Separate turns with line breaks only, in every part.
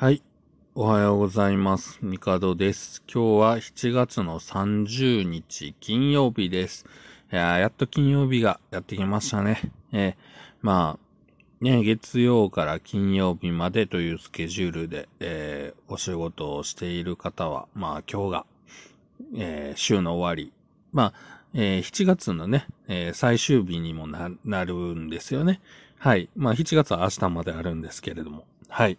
はい。おはようございます。ミカドです。今日は7月の30日金曜日です。いややっと金曜日がやってきましたね。えー、まあ、ね、月曜から金曜日までというスケジュールで、えー、お仕事をしている方は、まあ今日が、えー、週の終わり。まあ、えー、7月のね、えー、最終日にもな、なるんですよね。はい。まあ7月は明日まであるんですけれども。はい。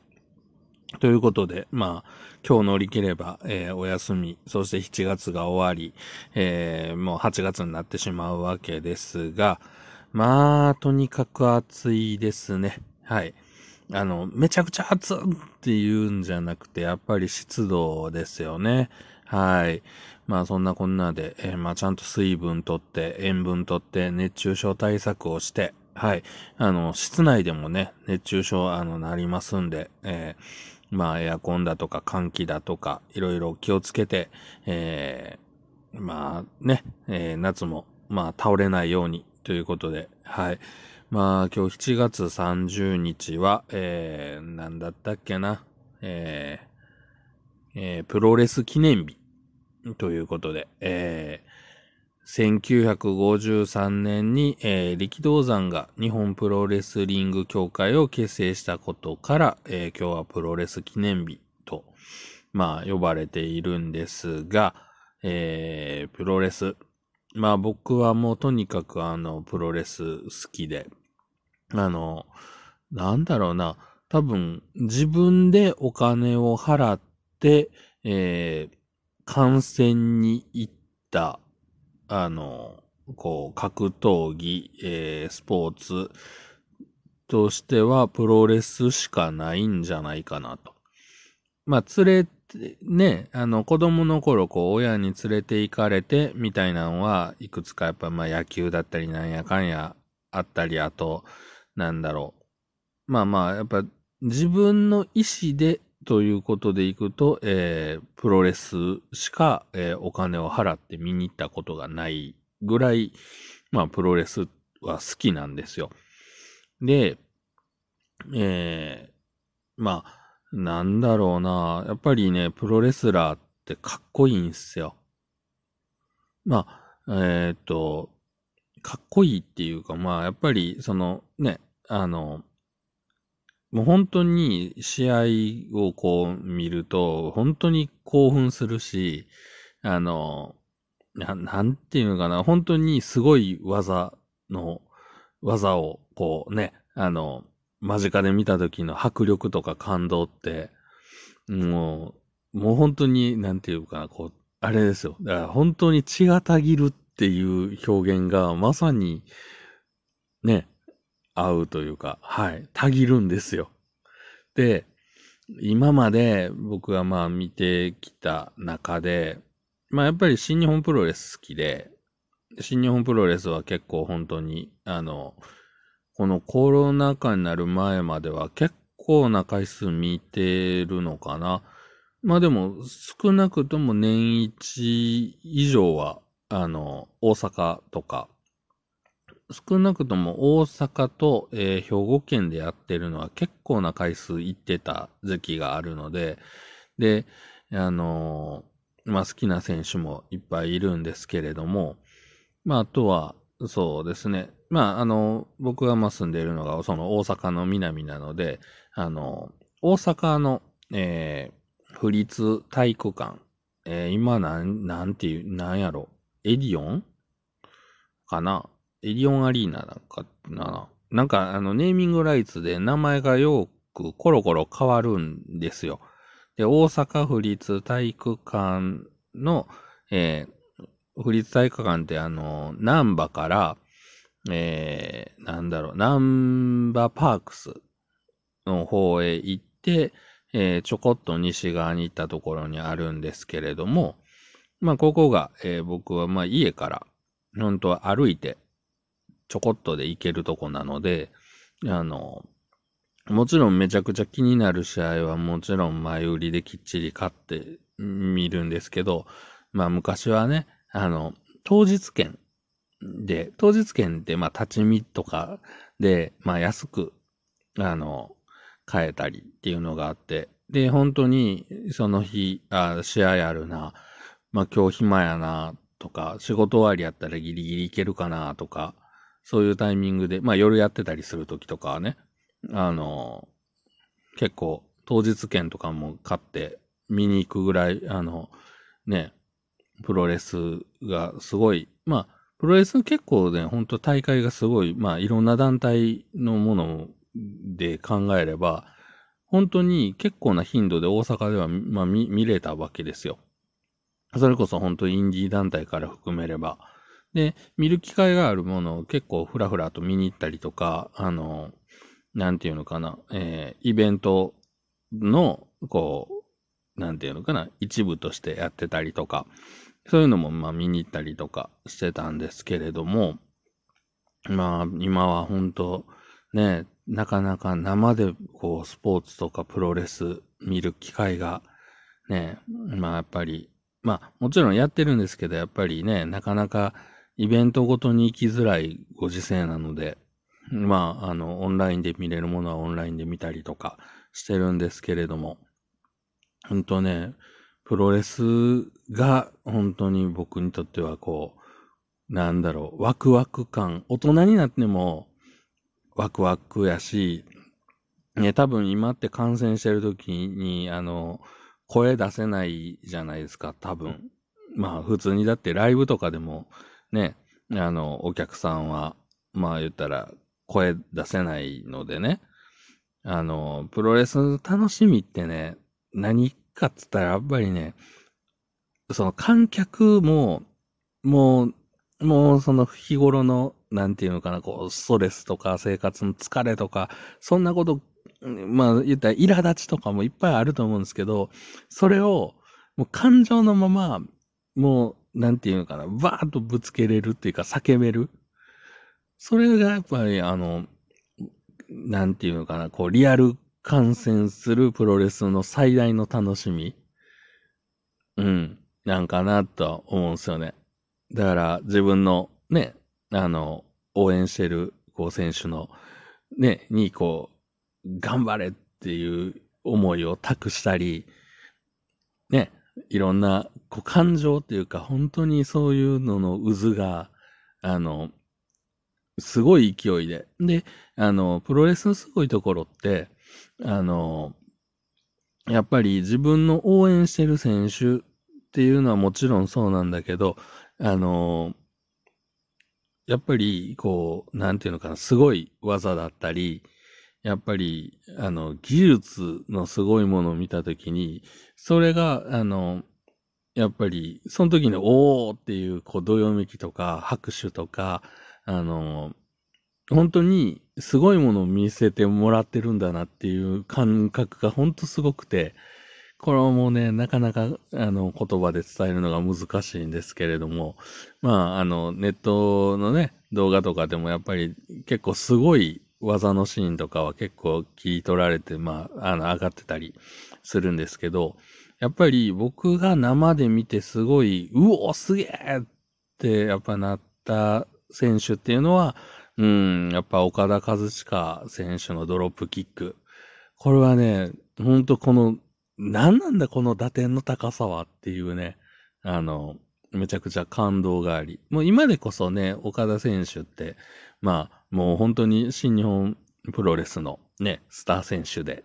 ということで、まあ、今日乗り切れば、えー、お休み、そして7月が終わり、えー、もう8月になってしまうわけですが、まあ、とにかく暑いですね。はい。あの、めちゃくちゃ暑って言うんじゃなくて、やっぱり湿度ですよね。はい。まあそんなこんなで、えー、まあちゃんと水分とって、塩分とって、熱中症対策をして、はい。あの、室内でもね、熱中症、あの、なりますんで、えーまあエアコンだとか換気だとか、いろいろ気をつけて、えー、まあね、えー、夏も、まあ倒れないようにということで、はい。まあ今日7月30日は、えー、なんだったっけな、えー、えー、プロレス記念日ということで、えー、1953年に、えー、力道山が日本プロレスリング協会を結成したことから、えー、今日はプロレス記念日と、まあ、呼ばれているんですが、えー、プロレス。まあ僕はもうとにかくあの、プロレス好きで、あの、なんだろうな、多分自分でお金を払って、えー、観戦に行ったあの、こう、格闘技、えー、スポーツとしてはプロレスしかないんじゃないかなと。まあ、連れて、ね、あの、子供の頃、こう、親に連れて行かれて、みたいなのは、いくつかやっぱ、まあ、野球だったり、なんやかんやあったり、あと、なんだろう。まあまあ、やっぱ、自分の意思でということでいくと、えー、プロレスしか、えー、お金を払って見に行ったことがないぐらい、まあ、プロレスは好きなんですよ。で、えー、まあ、なんだろうな。やっぱりね、プロレスラーってかっこいいんすよ。まあ、えっ、と、かっこいいっていうか、まあ、やっぱり、その、ね、あの、もう本当に試合をこう見ると、本当に興奮するし、あの、ななんていうのかな、本当にすごい技の、技をこうね、あの、間近で見た時の迫力とか感動って、もう、もう本当に、なんていうかな、こう、あれですよ。だから本当に血がたぎるっていう表現がまさに、ね、合うというか、はい、たぎるんですよ。で、今まで僕がまあ見てきた中で、まあやっぱり新日本プロレス好きで、新日本プロレスは結構本当に、あの、このコロナ禍になる前までは結構な回数見てるのかな。まあでも少なくとも年一以上は、あの、大阪とか、少なくとも大阪と、えー、兵庫県でやってるのは結構な回数行ってた時期があるので、で、あのー、まあ、好きな選手もいっぱいいるんですけれども、まあ、あとは、そうですね。まあ、あの、僕がま住んでいるのが、その大阪の南なので、あの、大阪の、えー、府立体育館、えー、今なん、なんていう、なんやろ、エディオン？かな？エリオンアリーナなんかな。なんか、あの、ネーミングライツで名前がよくコロコロ変わるんですよ。で、大阪府立体育館の、えー、府立体育館ってあの、南波から、えー、なんだろう、南波パークスの方へ行って、えー、ちょこっと西側に行ったところにあるんですけれども、まあ、ここが、えー、僕は、まあ、家から、本当は歩いてちょこっとで行けるとこなので、あの、もちろんめちゃくちゃ気になる試合はもちろん前売りできっちり買って見るんですけど、まあ昔はね、あの、当日券で、当日券ってまあ立ち見とかで、まあ安く、あの、買えたりっていうのがあって、で、本当に、その日、あ、試合あるな、まあ今日暇やな、とか、仕事終わりやったらギリギリ行けるかな、とか、そういうタイミングで、まあ夜やってたりするときとかはね、あの、結構当日券とかも買って見に行くぐらい、あの、ね、プロレスがすごい、まあ、プロレス結構ね、ほんと大会がすごい、まあいろんな団体のもので考えれば、本当に結構な頻度で大阪では、まあ見、見れたわけですよ。それこそ本当インディー団体から含めれば。で、見る機会があるものを結構ふらふらと見に行ったりとか、あの、なんていうのかな、えー、イベントの、こう、なんていうのかな、一部としてやってたりとか、そういうのもまあ見に行ったりとかしてたんですけれども、まあ今は本当ね、なかなか生でこうスポーツとかプロレス見る機会がね、まあやっぱり、まあもちろんやってるんですけど、やっぱりね、なかなかイベントごとに行きづらいご時世なので、まああのオンラインで見れるものはオンラインで見たりとかしてるんですけれども、本当ね、プロレスが本当に僕にとってはこう、なんだろう、ワクワク感、大人になってもワクワクやし、ね、多分今って感染してる時に、あの、声出せないじゃないですか、多分。まあ普通にだってライブとかでもね、あの、お客さんは、まあ言ったら声出せないのでね、あの、プロレスの楽しみってね、何かっつったらやっぱりね、その観客も、もう、もうその日頃の、なんていうのかな、こう、ストレスとか生活の疲れとか、そんなこと、まあ言ったら苛立ちとかもいっぱいあると思うんですけど、それを、もう感情のまま、もう、なんていうのかな、バーッとぶつけれるっていうか叫べる。それがやっぱりあの、なんていうのかな、こう、リアル観戦するプロレスの最大の楽しみ、うん、なんかなと思うんですよね。だから自分のね、あの、応援してる、こう、選手の、ね、に、こう、頑張れっていう思いを託したり、ね、いろんな、こう、感情っていうか、本当にそういうのの渦が、あの、すごい勢いで。で、あの、プロレスのすごいところって、あの、やっぱり自分の応援してる選手っていうのはもちろんそうなんだけど、あの、やっぱり、こう、なんていうのかな、すごい技だったり、やっぱり、あの、技術のすごいものを見たときに、それが、あの、やっぱり、その時に、おーっていう、こう、どよめきとか、拍手とか、あの、本当にすごいものを見せてもらってるんだなっていう感覚が本当すごくて、これもね、なかなか、あの、言葉で伝えるのが難しいんですけれども、まあ、あの、ネットのね、動画とかでもやっぱり結構すごい技のシーンとかは結構切り取られて、まあ、あの、上がってたりするんですけど、やっぱり僕が生で見てすごい、うおすげえってやっぱなった選手っていうのは、うん、やっぱ岡田和親選手のドロップキック。これはね、ほんとこの、何なんだこの打点の高さはっていうね、あの、めちゃくちゃ感動があり。もう今でこそね、岡田選手って、まあ、もう本当に新日本プロレスのね、スター選手で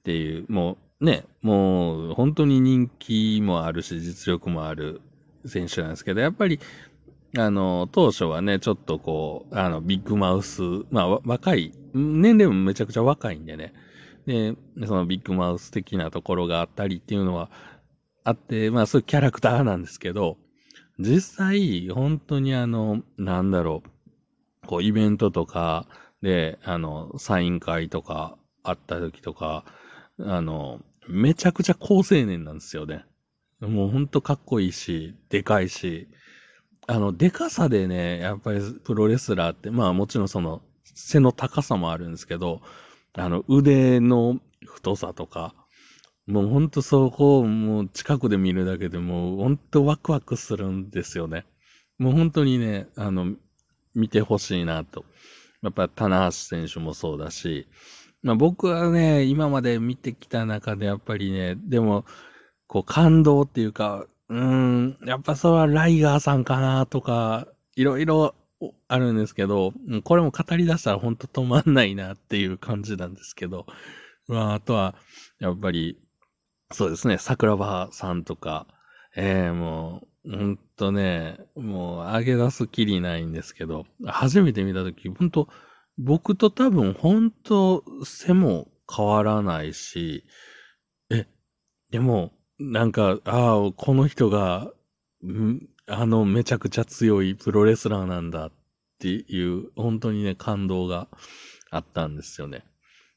っていう、もうね、もう本当に人気もあるし、実力もある選手なんですけど、やっぱりあの、当初はね、ちょっとこう、あの、ビッグマウス、まあ、若い、年齢もめちゃくちゃ若いんでね。で、そのビッグマウス的なところがあったりっていうのはあって、まあ、そういうキャラクターなんですけど、実際、本当にあの、なんだろう、こう、イベントとかで、あの、サイン会とかあった時とか、あの、めちゃくちゃ高青年なんですよね。もうほんとかっこいいし、でかいし、あの、でかさでね、やっぱりプロレスラーって、まあもちろんその、背の高さもあるんですけど、あの、腕の太さとか、もうほんとそこをもう近くで見るだけでもうほんとワクワクするんですよね。もう本当にね、あの、見てほしいなと。やっぱ棚橋選手もそうだし、まあ僕はね、今まで見てきた中でやっぱりね、でも、こう感動っていうか、うーん、やっぱそれはライガーさんかなとか、いろいろあるんですけど、これも語り出したらほんと止まんないなっていう感じなんですけど、まあ、あとは、やっぱり、そうですね、桜庭さんとか、ええー、もう、ほんとね、もう、上げ出すきりないんですけど、初めて見たとき、ほんと、僕と多分、ほんと、背も変わらないし、え、でも、なんか、ああ、この人が、あの、めちゃくちゃ強いプロレスラーなんだっていう、本当にね、感動があったんですよね。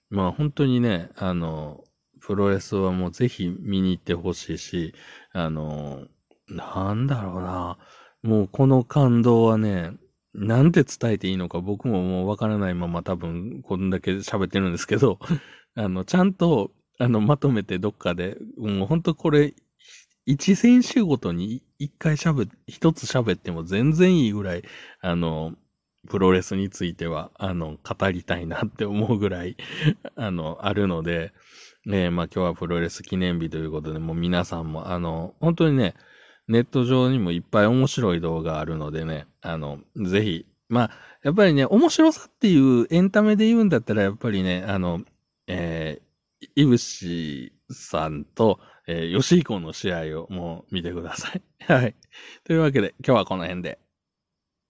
まあ本当にね、あの、プロレスはもうぜひ見に行ってほしいし、あの、なんだろうな。もうこの感動はね、なんて伝えていいのか僕ももうわからないまま多分こんだけ喋ってるんですけど、あの、ちゃんと、あの、まとめてどっかで、もう本当これ、一選手ごとに一回喋、一つ喋っても全然いいぐらい、あの、プロレスについては、あの、語りたいなって思うぐらい あの、あるので、ねまあ今日はプロレス記念日ということで、もう皆さんも、あの、本当にね、ネット上にもいっぱい面白い動画あるのでね、あの、ぜひ、まあ、やっぱりね、面白さっていうエンタメで言うんだったら、やっぱりね、あの、えー、いぶしさんと、えー、吉彦の試合をもう見てください。はい。というわけで、今日はこの辺で。